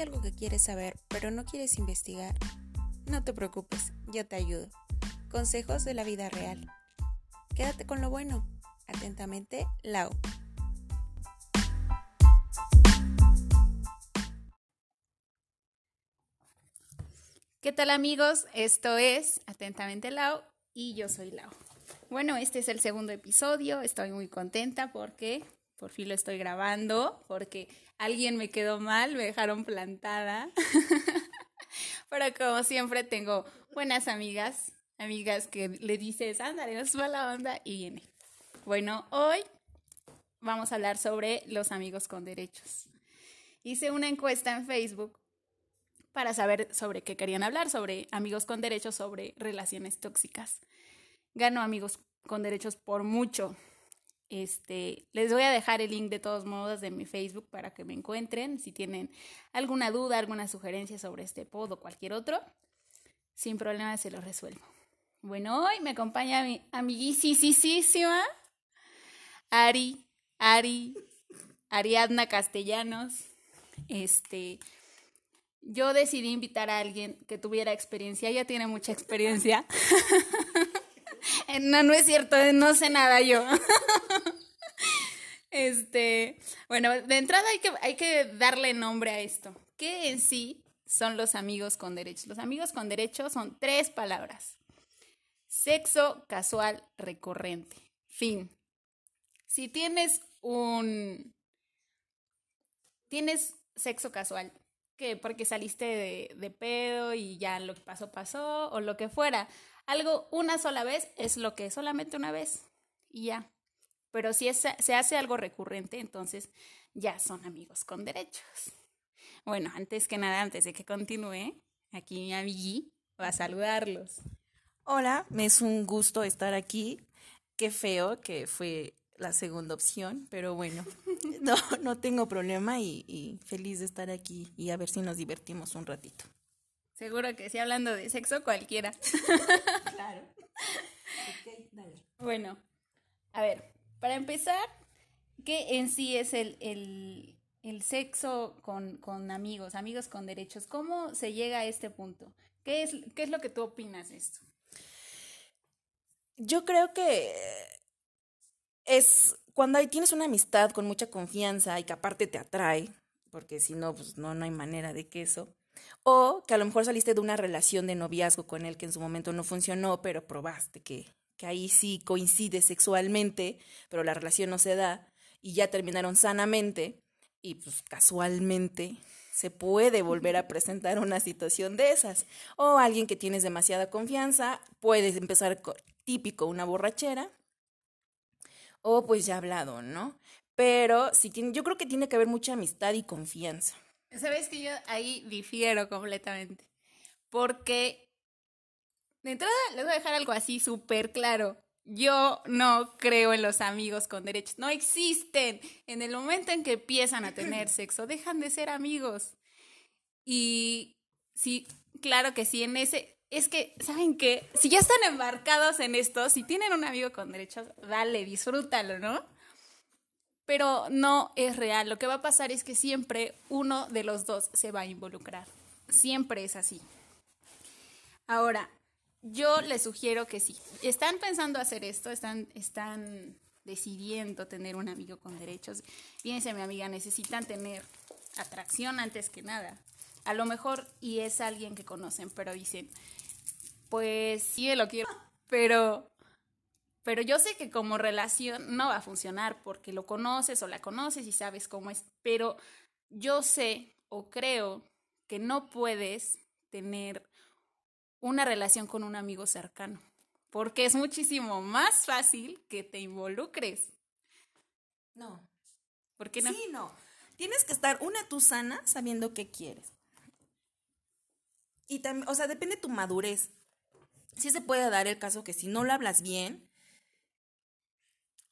algo que quieres saber, pero no quieres investigar, no te preocupes, yo te ayudo. Consejos de la vida real. Quédate con lo bueno. Atentamente, Lau. ¿Qué tal amigos? Esto es Atentamente Lau y yo soy Lau. Bueno, este es el segundo episodio, estoy muy contenta porque por fin lo estoy grabando, porque alguien me quedó mal, me dejaron plantada. Pero como siempre tengo buenas amigas, amigas que le dices, ándale, no es mala onda y viene. Bueno, hoy vamos a hablar sobre los amigos con derechos. Hice una encuesta en Facebook para saber sobre qué querían hablar, sobre amigos con derechos, sobre relaciones tóxicas. Gano amigos con derechos por mucho. Este, les voy a dejar el link de todos modos de mi Facebook para que me encuentren. Si tienen alguna duda, alguna sugerencia sobre este pod o cualquier otro, sin problema se lo resuelvo. Bueno, hoy me acompaña mi amiguísima Ari, Ari, Ariadna Castellanos. Este, yo decidí invitar a alguien que tuviera experiencia, ella tiene mucha experiencia. no, no es cierto, no sé nada yo. este, bueno, de entrada hay que, hay que darle nombre a esto. ¿Qué en sí son los amigos con derechos? Los amigos con derechos son tres palabras. Sexo casual recurrente. Fin. Si tienes un... Tienes sexo casual, que porque saliste de, de, pedo y ya lo que pasó pasó o lo que fuera. Algo una sola vez es lo que es solamente una vez y ya. Pero si se hace algo recurrente, entonces ya son amigos con derechos. Bueno, antes que nada, antes de que continúe, aquí mi amigui va a saludarlos. Hola, me es un gusto estar aquí. Qué feo que fue la segunda opción, pero bueno, no, no tengo problema y, y feliz de estar aquí y a ver si nos divertimos un ratito. Seguro que sí, hablando de sexo, cualquiera. claro. Bueno, a ver, para empezar, ¿qué en sí es el, el, el sexo con, con, amigos, amigos con derechos? ¿Cómo se llega a este punto? ¿Qué es, qué es lo que tú opinas de esto? Yo creo que es cuando tienes una amistad con mucha confianza y que aparte te atrae, porque si no, pues no, no hay manera de que eso o que a lo mejor saliste de una relación de noviazgo con él que en su momento no funcionó, pero probaste que, que ahí sí coincide sexualmente, pero la relación no se da y ya terminaron sanamente y pues casualmente se puede volver a presentar una situación de esas. O alguien que tienes demasiada confianza, puedes empezar típico una borrachera o pues ya hablado, ¿no? Pero si tiene, yo creo que tiene que haber mucha amistad y confianza. Sabes que yo ahí difiero completamente. Porque, de entrada, les voy a dejar algo así súper claro. Yo no creo en los amigos con derechos. No existen. En el momento en que empiezan a tener sexo, dejan de ser amigos. Y sí, claro que sí, en ese... Es que, ¿saben qué? Si ya están embarcados en esto, si tienen un amigo con derechos, dale, disfrútalo, ¿no? Pero no es real. Lo que va a pasar es que siempre uno de los dos se va a involucrar. Siempre es así. Ahora, yo les sugiero que sí. Están pensando hacer esto, están, están decidiendo tener un amigo con derechos. Fíjense, mi amiga, necesitan tener atracción antes que nada. A lo mejor, y es alguien que conocen, pero dicen, pues sí, lo quiero, pero pero yo sé que como relación no va a funcionar porque lo conoces o la conoces y sabes cómo es, pero yo sé o creo que no puedes tener una relación con un amigo cercano, porque es muchísimo más fácil que te involucres. No. ¿Por qué no? Sí, no. Tienes que estar una tú sana sabiendo qué quieres. Y también, o sea, depende de tu madurez. Sí se puede dar el caso que si no lo hablas bien,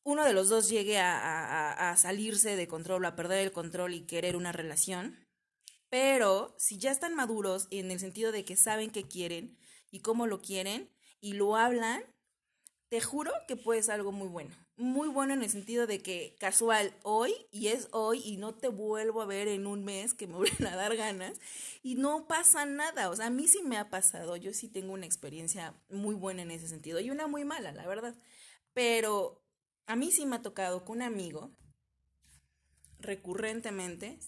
uno de los dos llegue a, salirse de control, a perder el control y querer una relación. Pero si ya están maduros en el sentido de que saben qué quieren y cómo lo quieren y lo hablan, te juro que puede ser algo muy bueno. Muy bueno en el sentido de que casual hoy y es hoy y no te vuelvo a ver en un mes que me vuelven a dar ganas y no pasa nada. O sea, a mí sí me ha pasado. Yo sí tengo una experiencia muy buena en ese sentido y una muy mala, la verdad. Pero a mí sí me ha tocado con un amigo recurrentemente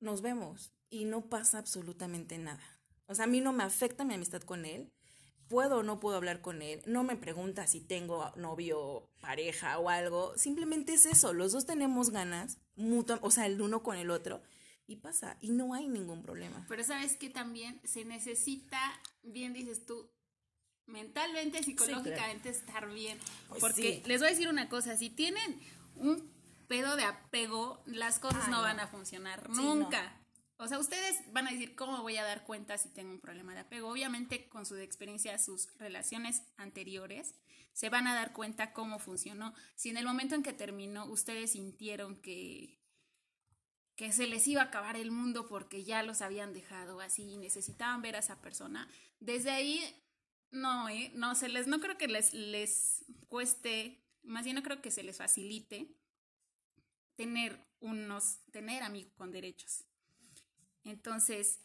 nos vemos y no pasa absolutamente nada. O sea, a mí no me afecta mi amistad con él puedo o no puedo hablar con él, no me pregunta si tengo novio, pareja o algo, simplemente es eso, los dos tenemos ganas, o sea, el uno con el otro, y pasa, y no hay ningún problema. Pero sabes que también se necesita, bien dices tú, mentalmente, psicológicamente estar bien, pues porque les voy a decir una cosa, si tienen un pedo de apego, las cosas no, van a funcionar nunca. O sea, ustedes van a decir, ¿cómo voy a dar cuenta si tengo un problema de apego? Obviamente, con su experiencia, sus relaciones anteriores, se van a dar cuenta cómo funcionó. Si en el momento en que terminó, ustedes sintieron que, que se les iba a acabar el mundo porque ya los habían dejado así y necesitaban ver a esa persona, desde ahí, no, ¿eh? No, se les, no creo que les, les cueste, más bien no creo que se les facilite tener unos, tener amigos con derechos. Entonces,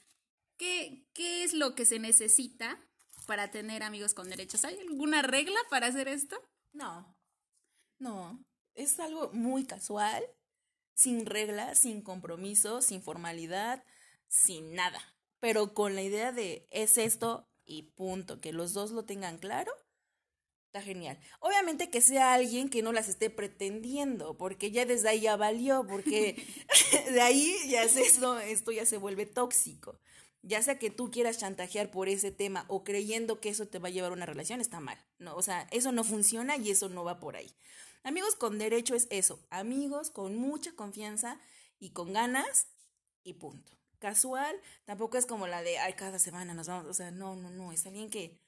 ¿qué, ¿qué es lo que se necesita para tener amigos con derechos? ¿Hay alguna regla para hacer esto? No, no. Es algo muy casual, sin reglas, sin compromiso, sin formalidad, sin nada. Pero con la idea de es esto y punto, que los dos lo tengan claro Está genial. Obviamente que sea alguien que no las esté pretendiendo, porque ya desde ahí ya valió, porque de ahí ya es esto, esto ya se vuelve tóxico. Ya sea que tú quieras chantajear por ese tema o creyendo que eso te va a llevar a una relación, está mal. No, o sea, eso no funciona y eso no va por ahí. Amigos con derecho es eso, amigos con mucha confianza y con ganas y punto. Casual, tampoco es como la de, ay, cada semana nos vamos, o sea, no, no, no, es alguien que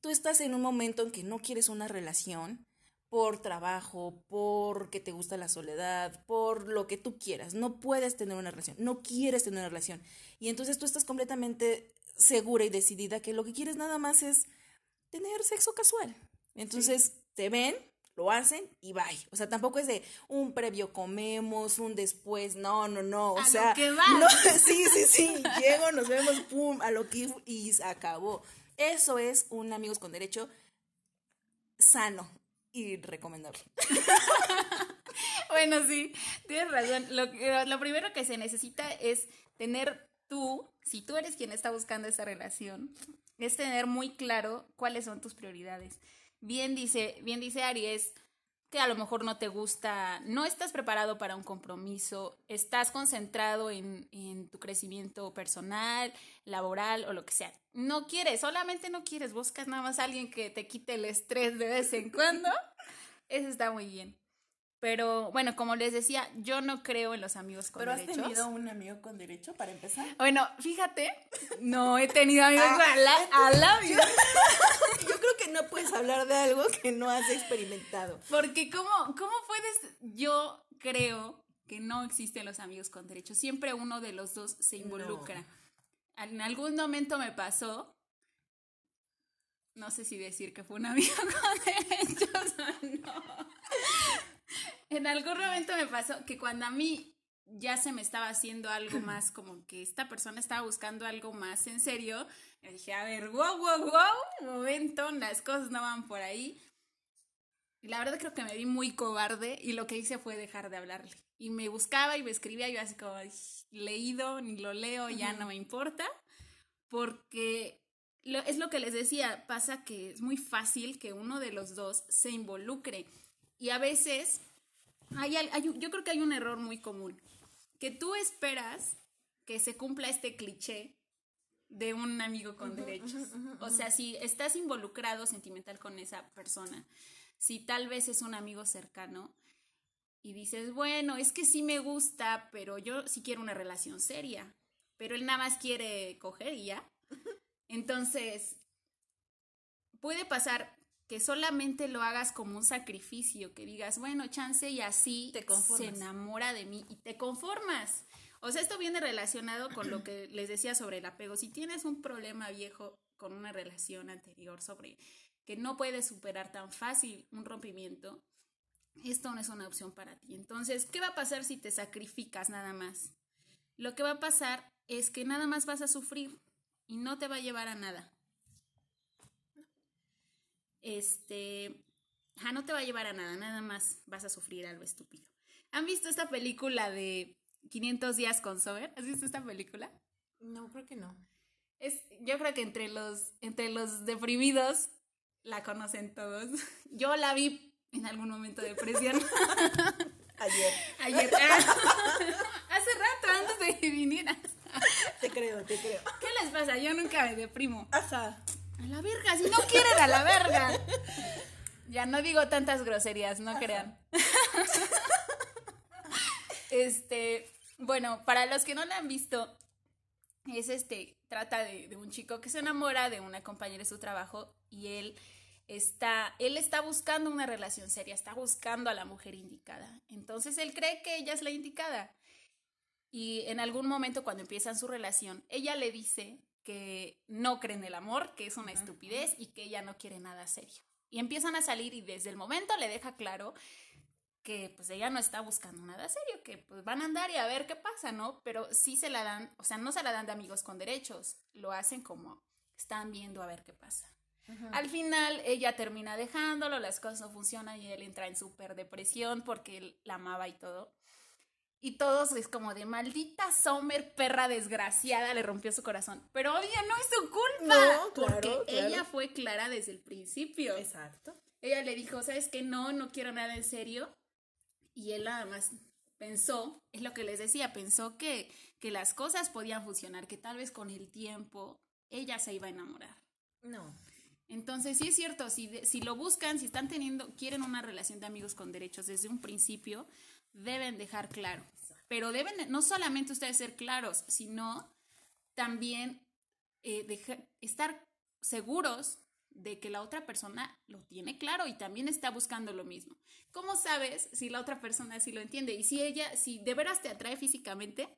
tú estás en un momento en que no quieres una relación por trabajo, porque te gusta la soledad, por lo que tú quieras. No puedes tener una relación, no quieres tener una relación. Y entonces tú estás completamente segura y decidida que lo que quieres nada más es tener sexo casual. Entonces te ven, lo hacen y bye. O sea, tampoco es de un previo comemos, un después, no, no, no. O sea, No, sí, sí, sí. Llego, nos vemos, pum, a lo que y se acabó. Eso es un amigos con derecho sano y recomendable. bueno, sí, tienes razón. Lo, lo primero que se necesita es tener tú, si tú eres quien está buscando esa relación, es tener muy claro cuáles son tus prioridades. Bien dice, bien dice Aries, que a lo mejor no te gusta, no estás preparado para un compromiso, estás concentrado en, en, tu crecimiento personal, laboral o lo que sea. No quieres, solamente no quieres, buscas nada más a alguien que te quite el estrés de vez en cuando. Eso está muy bien. Pero bueno, como les decía, yo no creo en los amigos con derechos. ¿Pero has tenido un amigo con derecho para empezar? Bueno, fíjate, no he tenido amigos ah, a, la, vida. creo que no puedes hablar de algo que no has experimentado. Porque ¿cómo, cómo puedes? Yo creo que no existen los amigos con derechos. Siempre uno de los dos se involucra. En algún momento me pasó, no sé si decir que fue un amigo con derechos o no en algún momento me pasó que cuando a mí ya se me estaba haciendo algo más, como que esta persona estaba buscando algo más en serio, me dije, a ver, wow, wow, wow, momento, las cosas no van por ahí. Y la verdad creo que me vi muy cobarde y lo que hice fue dejar de hablarle. Y me buscaba y me escribía, yo así como, leído, ni lo leo, ya no me importa, porque es lo que les decía, pasa que es muy fácil que uno de los dos se involucre. Y a veces yo creo que hay un error muy común, que tú esperas que se cumpla este cliché de un amigo con derechos. o sea, si estás involucrado sentimental con esa persona, si tal vez es un amigo cercano y dices, bueno, es que sí me gusta, pero yo sí quiero una relación seria, pero él nada más quiere coger y ya. Entonces, puede pasar que solamente lo hagas como un sacrificio, que digas, bueno, chance y así te se enamora de mí y te conformas. O sea, esto viene relacionado con lo que les decía sobre el apego. Si tienes un problema viejo con una relación anterior sobre que no puedes superar tan fácil un rompimiento, esto no es una opción para ti. Entonces, ¿qué va a pasar si te sacrificas nada más? Lo que va a pasar es que nada más vas a sufrir y no te va a llevar a nada. Este, ja, no te va a llevar a nada, nada más vas a sufrir algo estúpido. ¿Han visto esta película de 500 días con Sober? ¿Has visto esta película? No, creo que no. Es, yo creo que entre los, entre los deprimidos la conocen todos. Yo la vi en algún momento de depresión. Ayer. Ayer. Hace rato, antes de que vinieras. Te creo, te creo. ¿Qué les pasa? Yo nunca me deprimo. Ajá. A la verga, si no quieren, a la verga. Ya no digo tantas groserías, no crean. Este, bueno, para los que no la han visto, es este, trata de, de, un chico que se enamora de una compañera de su trabajo y él está, él está buscando una relación seria, está buscando a la mujer indicada. Entonces él cree que ella es la indicada. Y en algún momento cuando empiezan su relación, ella le dice que no cree en el amor, que es una estupidez y que ella no quiere nada serio. Y empiezan a salir y desde el momento le deja claro que pues ella no está buscando nada serio, que pues van a andar y a ver qué pasa, ¿no? Pero sí se la dan, o sea, no se la dan de amigos con derechos, lo hacen como están viendo a ver qué pasa. Al final ella termina dejándolo, las cosas no funcionan y él entra en súper depresión porque él la amaba y todo. Y todos es como de maldita Sommer, perra desgraciada, le rompió su corazón. Pero obvio, no es su culpa. No, claro, porque claro. ella fue clara desde el principio. Exacto. Ella le dijo, ¿sabes qué? No, no quiero nada en serio. Y él nada más pensó, es lo que les decía, pensó que, que las cosas podían funcionar, que tal vez con el tiempo ella se iba a enamorar. No. Entonces, sí es cierto, si, si lo buscan, si están teniendo, quieren una relación de amigos con derechos desde un principio, deben dejar claro. Pero deben no solamente ustedes ser claros, sino también eh, estar seguros de que la otra persona lo tiene claro y también está buscando lo mismo. ¿Cómo sabes si la otra persona sí lo entiende? Y si ella, si de veras te atrae físicamente,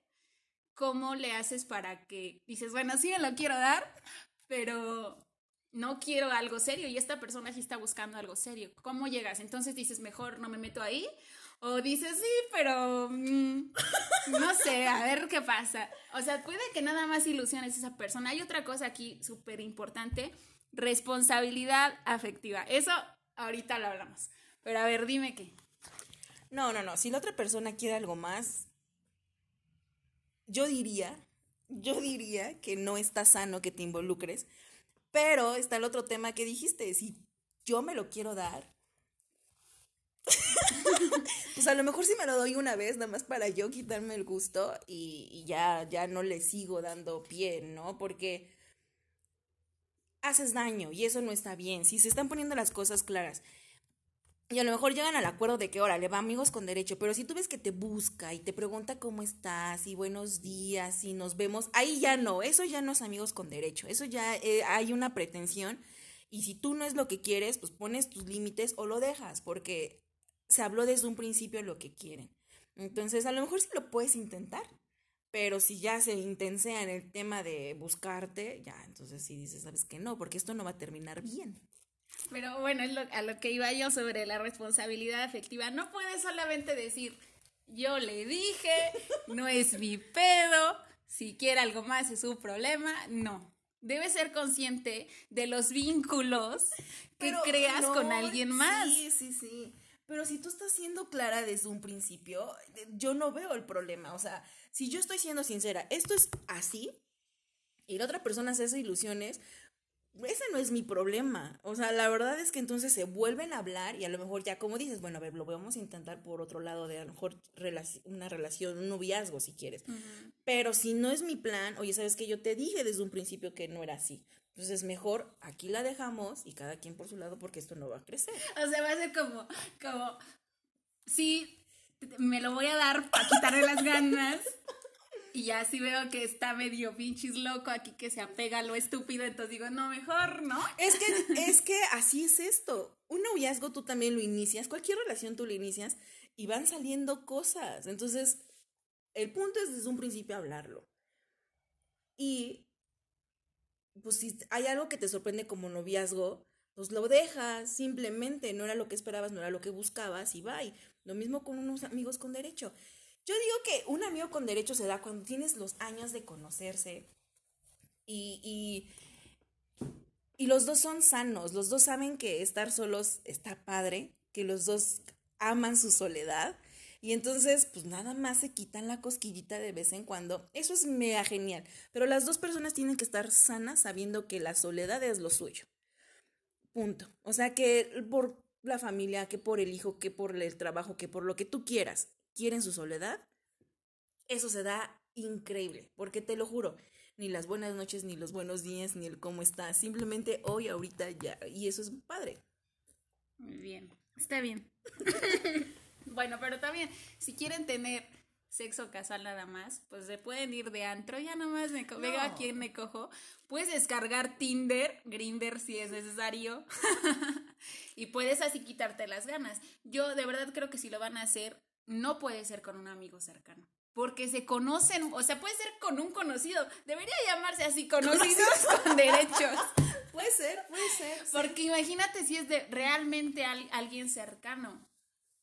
¿cómo le haces para que dices, bueno, sí me lo quiero dar, pero no quiero algo serio y esta persona sí está buscando algo serio? ¿Cómo llegas? Entonces dices, mejor no me meto ahí. O dices, sí, pero mmm, no sé, a ver qué pasa. O sea, puede que nada más ilusiones esa persona. Hay otra cosa aquí súper importante responsabilidad afectiva. Eso ahorita lo hablamos. Pero a ver, dime qué. No, no, no. Si la otra persona quiere algo más, yo diría, yo diría que no está sano que te involucres. Pero está el otro tema que dijiste. Si yo me lo quiero dar, pues a lo mejor sí me lo doy una vez, nada más para yo quitarme el gusto y, y ya, ya no le sigo dando pie, ¿no? Porque haces daño y eso no está bien. Si se están poniendo las cosas claras y a lo mejor llegan al acuerdo de que, órale, va amigos con derecho, pero si tú ves que te busca y te pregunta cómo estás y buenos días y nos vemos, ahí ya no, eso ya no es amigos con derecho, eso ya eh, hay una pretensión y si tú no es lo que quieres, pues pones tus límites o lo dejas, porque se habló desde un principio lo que quieren. Entonces, a lo mejor sí lo puedes intentar, pero si ya se intensea en el tema de buscarte, ya, entonces sí dices, sabes que no, porque esto no va a terminar bien. Pero bueno, es lo, a lo que iba yo sobre la responsabilidad afectiva. No puedes solamente decir, yo le dije, no es mi pedo, si quiere algo más es su problema. No. Debes ser consciente de los vínculos que Pero creas no, con alguien más. Sí, sí, sí. Pero si tú estás siendo clara desde un principio, yo no veo el problema. O sea, si yo estoy siendo sincera, esto es así, y la otra persona se hace ilusiones, ese no es mi problema. O sea, la verdad es que entonces se vuelven a hablar y a lo mejor ya como dices, bueno, a ver, lo vamos a intentar por otro lado de a lo mejor relac una relación, un noviazgo si quieres. Uh -huh. Pero si no es mi plan, oye, sabes que yo te dije desde un principio que no era así. Entonces mejor aquí la dejamos y cada quien por su lado porque esto no va a crecer. O sea, va a ser como, como, sí, me lo voy a dar para quitarle las ganas. Y ya si veo que está medio pinches loco aquí que se apega a lo estúpido, entonces digo, no, mejor, ¿no? Es que, es que así es esto. Un noviazgo tú también lo inicias, cualquier relación tú lo inicias y van saliendo cosas. Entonces, el punto es desde un principio hablarlo. Y pues si hay algo que te sorprende como noviazgo, pues lo dejas, simplemente, no era lo que esperabas, no era lo que buscabas y bye. Lo mismo con unos amigos con derecho. Yo digo que un amigo con derecho se da cuando tienes los años de conocerse y, y, y los dos son sanos, los dos saben que estar solos está padre, que los dos aman su soledad y entonces, pues nada más se quitan la cosquillita de vez en cuando. Eso es mega genial. Pero las dos personas tienen que estar sanas sabiendo que la soledad es lo suyo. Punto. O sea que por la familia, que por el hijo, que por el trabajo, que por lo que tú quieras, quieren su soledad. Eso se da increíble. Porque te lo juro, ni las buenas noches, ni los buenos días, ni el cómo está. Simplemente hoy, ahorita, ya. Y eso es padre. Muy bien. Está bien. Bueno, pero también, si quieren tener sexo casual nada más, pues se pueden ir de antro, ya nomás me no. venga quien me cojo. Puedes descargar Tinder, Grinder si es necesario. y puedes así quitarte las ganas. Yo de verdad creo que si lo van a hacer, no puede ser con un amigo cercano. Porque se conocen, o sea, puede ser con un conocido. Debería llamarse así, conocidos con derechos. Puede ser, puede ser. Porque imagínate si es de realmente alguien cercano.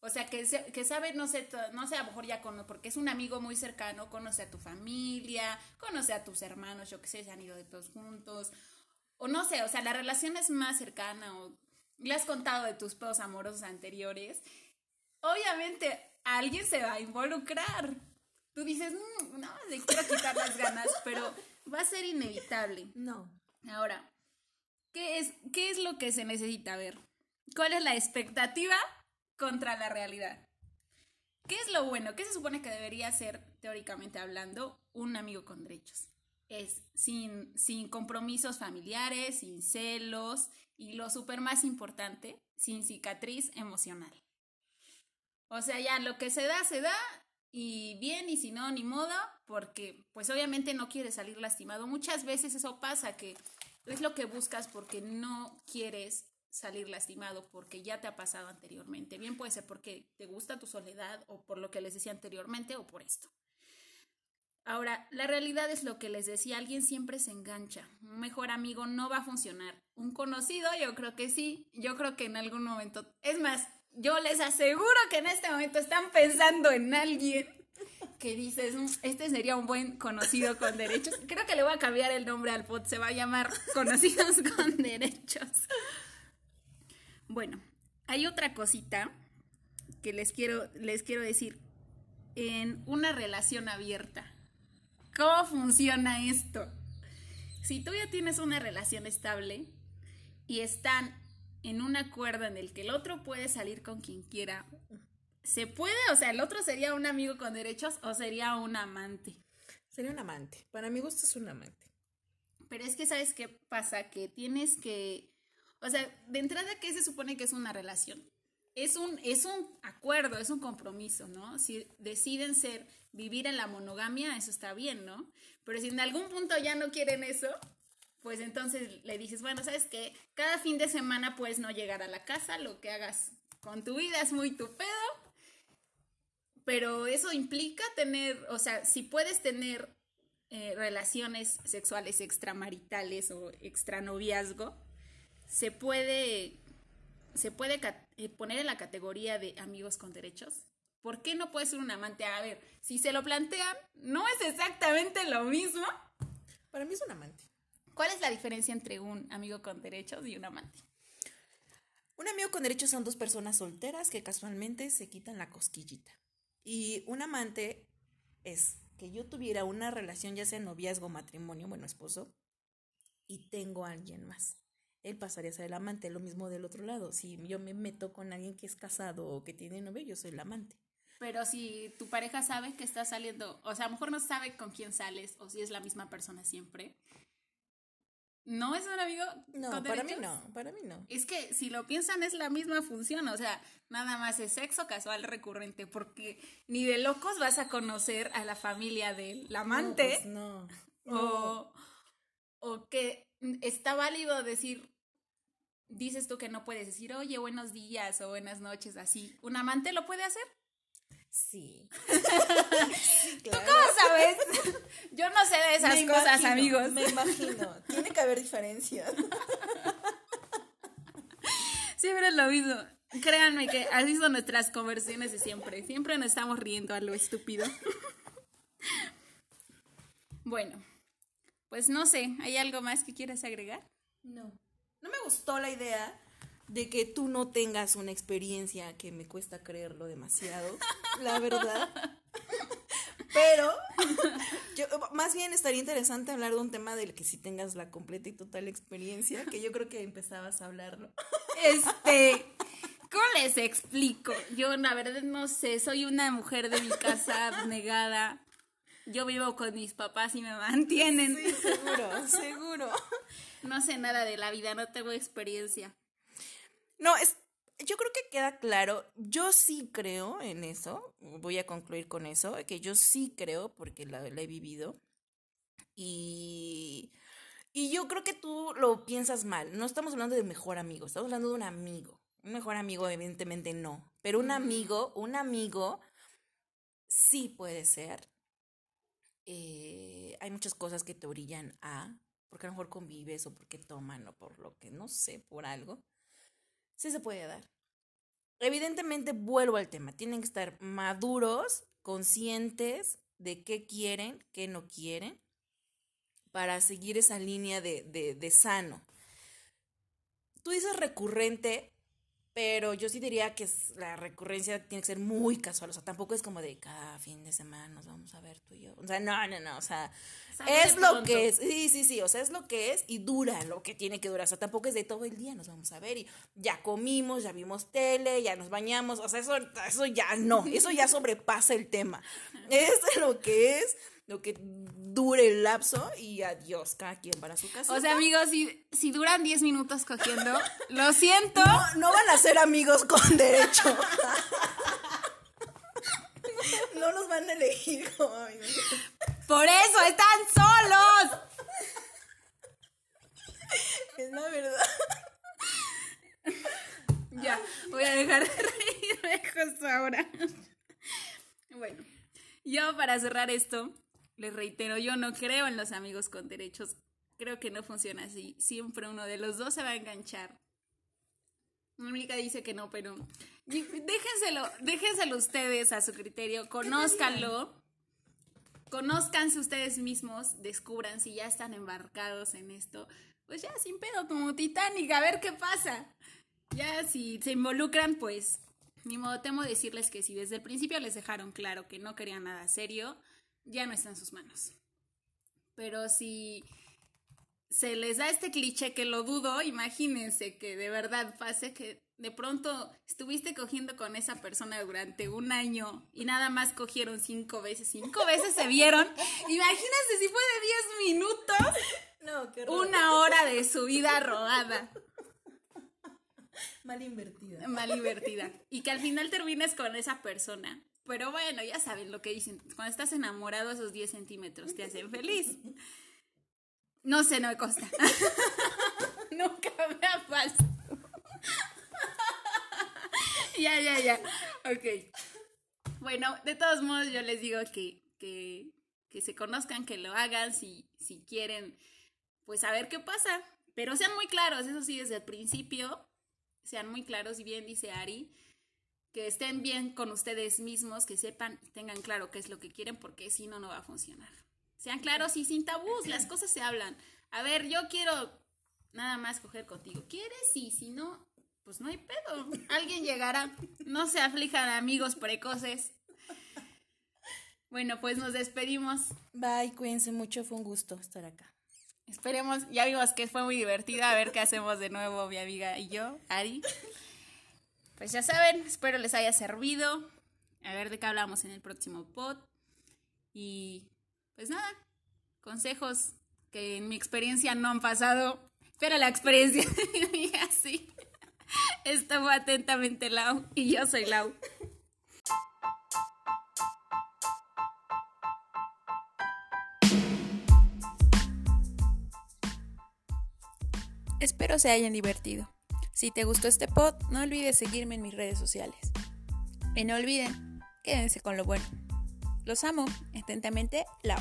O sea, que, que sabe, no sé, no sé, a lo mejor ya conoce, porque es un amigo muy cercano, conoce a tu familia, conoce a tus hermanos, yo qué sé, se han ido de todos juntos. O no sé, o sea, la relación es más cercana o le has contado de tus pedos amorosos anteriores. Obviamente, alguien se va a involucrar. Tú dices, mmm, no, le quiero quitar las ganas, pero va a ser inevitable. No. Ahora, ¿qué es, ¿qué es lo que se necesita ver? ¿Cuál es la expectativa contra la realidad. ¿Qué es lo bueno? ¿Qué se supone que debería ser, teóricamente hablando, un amigo con derechos? Es sin, sin compromisos familiares, sin celos y lo súper más importante, sin cicatriz emocional. O sea, ya lo que se da, se da y bien y si no, ni modo, porque pues obviamente no quieres salir lastimado. Muchas veces eso pasa, que es lo que buscas porque no quieres salir lastimado porque ya te ha pasado anteriormente. Bien puede ser porque te gusta tu soledad o por lo que les decía anteriormente o por esto. Ahora, la realidad es lo que les decía, alguien siempre se engancha. Un mejor amigo no va a funcionar. Un conocido, yo creo que sí. Yo creo que en algún momento, es más, yo les aseguro que en este momento están pensando en alguien que dices, mm, este sería un buen conocido con derechos. Creo que le voy a cambiar el nombre al pod, se va a llamar Conocidos con Derechos. Bueno, hay otra cosita que les quiero, les quiero decir. En una relación abierta, ¿cómo funciona esto? Si tú ya tienes una relación estable y están en un acuerdo en el que el otro puede salir con quien quiera, ¿se puede? O sea, ¿el otro sería un amigo con derechos o sería un amante? Sería un amante. Para mi gusto es un amante. Pero es que, ¿sabes qué pasa? Que tienes que o sea, de entrada, ¿qué se supone que es una relación? Es un, es un acuerdo, es un compromiso, ¿no? Si deciden ser, vivir en la monogamia, eso está bien, ¿no? Pero si en algún punto ya no quieren eso, pues entonces le dices, bueno, ¿sabes qué? Cada fin de semana puedes no llegar a la casa, lo que hagas con tu vida es muy tu pedo, pero eso implica tener, o sea, si puedes tener eh, relaciones sexuales extramaritales o extranoviazgo, se puede, se puede eh, poner en la categoría de amigos con derechos? ¿Por qué no puede ser un amante? A ver, si se lo plantean, no es exactamente lo mismo. Para mí es un amante. ¿Cuál es la diferencia entre un amigo con derechos y un amante? Un amigo con derechos son dos personas solteras que casualmente se quitan la cosquillita. Y un amante es que yo tuviera una relación, ya sea noviazgo, matrimonio, bueno, esposo, y tengo a alguien más él pasaría a ser el amante, lo mismo del otro lado. Si yo me meto con alguien que es casado o que tiene novio, yo soy el amante. Pero si tu pareja sabe que está saliendo, o sea, a lo mejor no sabe con quién sales o si es la misma persona siempre, ¿no es un amigo? No, para mí no, para mí no. Es que si lo piensan es la misma función, o sea, nada más es sexo casual recurrente, porque ni de locos vas a conocer a la familia del amante. No, pues O, o que está válido decir, dices tú que no puedes decir, oye, buenos días o buenas noches, así. ¿Un amante lo puede hacer? Sí. ¿Tú cómo sabes? Yo no sé de esas Me cosas, imagino, amigos. Me imagino. Tiene que haber diferencias. Siempre es lo mismo. Créanme que así son nuestras conversiones de siempre. Siempre nos estamos riendo a lo estúpido. Bueno, pues no sé, ¿hay algo más que quieras agregar? No. No me gustó la idea de que tú no tengas una experiencia que me cuesta creerlo demasiado, la verdad. Pero yo, más bien estaría interesante hablar de un tema del que sí tengas la completa y total experiencia, que yo creo que empezabas a hablarlo. Este, ¿cómo les explico? Yo la verdad no sé, soy una mujer de mi casa abnegada. Yo vivo con mis papás y me mantienen. Sí, seguro, seguro. No sé nada de la vida, no tengo experiencia. No, es, yo creo que queda claro, yo sí creo en eso, voy a concluir con eso, que yo sí creo porque la, la he vivido y, y yo creo que tú lo piensas mal, no estamos hablando de mejor amigo, estamos hablando de un amigo, un mejor amigo evidentemente no, pero un amigo, un amigo sí puede ser. Eh, hay muchas cosas que te orillan a, porque a lo mejor convives o porque toman o por lo que, no sé, por algo sí se puede dar. Evidentemente, vuelvo al tema, tienen que estar maduros, conscientes de qué quieren, qué no quieren, para seguir esa línea de, de, de sano. Tú dices recurrente, pero yo sí diría que la recurrencia tiene que ser muy casual. O sea, tampoco es como de cada fin de semana nos vamos a ver tú y yo. O sea, no, no, no. O sea, es lo que es. Sí, sí, sí. O sea, es lo que es y dura lo que tiene que durar. O sea, tampoco es de todo el día nos vamos a ver y ya comimos, ya vimos tele, ya nos bañamos. O sea, eso, eso ya no. Eso ya sobrepasa el tema. Es lo que es lo que dure el lapso y adiós, cada quien para su casa. O sea, amigos, si, si duran 10 minutos cogiendo, lo siento. No, no van a ser amigos con derecho. no nos van a elegir como amigos. Por eso están solos. Es la verdad. Ya, voy a dejar de reírme justo ahora. Bueno, yo para cerrar esto, les reitero, yo no creo en los amigos con derechos. Creo que no funciona así. Siempre uno de los dos se va a enganchar. Mónica dice que no, pero déjenselo, déjenselo ustedes a su criterio, conózcanlo, conózcanse ustedes mismos, descubran si ya están embarcados en esto, pues ya sin pedo, como Titanic, a ver qué pasa. Ya si se involucran, pues ni modo temo decirles que si desde el principio les dejaron claro que no querían nada serio, ya no está en sus manos. Pero si se les da este cliché que lo dudo, imagínense que de verdad pase que de pronto estuviste cogiendo con esa persona durante un año y nada más cogieron cinco veces, cinco veces se vieron. Imagínense si fue de 10 minutos, No, qué una hora de su vida robada, Mal invertida. mal invertida. Y que al final termines con esa persona. Pero bueno, ya saben lo que dicen. Cuando estás enamorado, esos 10 centímetros te hacen feliz. No sé, no me consta. Nunca me ha pasado. ya, ya, ya. Ok. Bueno, de todos modos, yo les digo que, que, que se conozcan, que lo hagan, si, si quieren, pues a ver qué pasa. Pero sean muy claros, eso sí, desde el principio, sean muy claros, y bien dice Ari, que estén bien con ustedes mismos, que sepan y tengan claro qué es lo que quieren, porque si no, no va a funcionar. Sean claros y sin tabús, las cosas se hablan. A ver, yo quiero nada más coger contigo. ¿Quieres? Sí, si no, pues no hay pedo. Alguien llegará. No se aflijan, amigos precoces. Bueno, pues nos despedimos. Bye, cuídense mucho, fue un gusto estar acá. Esperemos, ya vimos que fue muy divertido. A ver qué hacemos de nuevo, mi amiga y yo, Ari. Pues ya saben, espero les haya servido. A ver de qué hablamos en el próximo pod. Y pues nada, consejos que en mi experiencia no han pasado, pero la experiencia de mi fue atentamente Lau y yo soy Lau. Espero se hayan divertido. Si te gustó este pod, no olvides seguirme en mis redes sociales. Y no olviden, quédense con lo bueno. Los amo. Atentamente, Lau.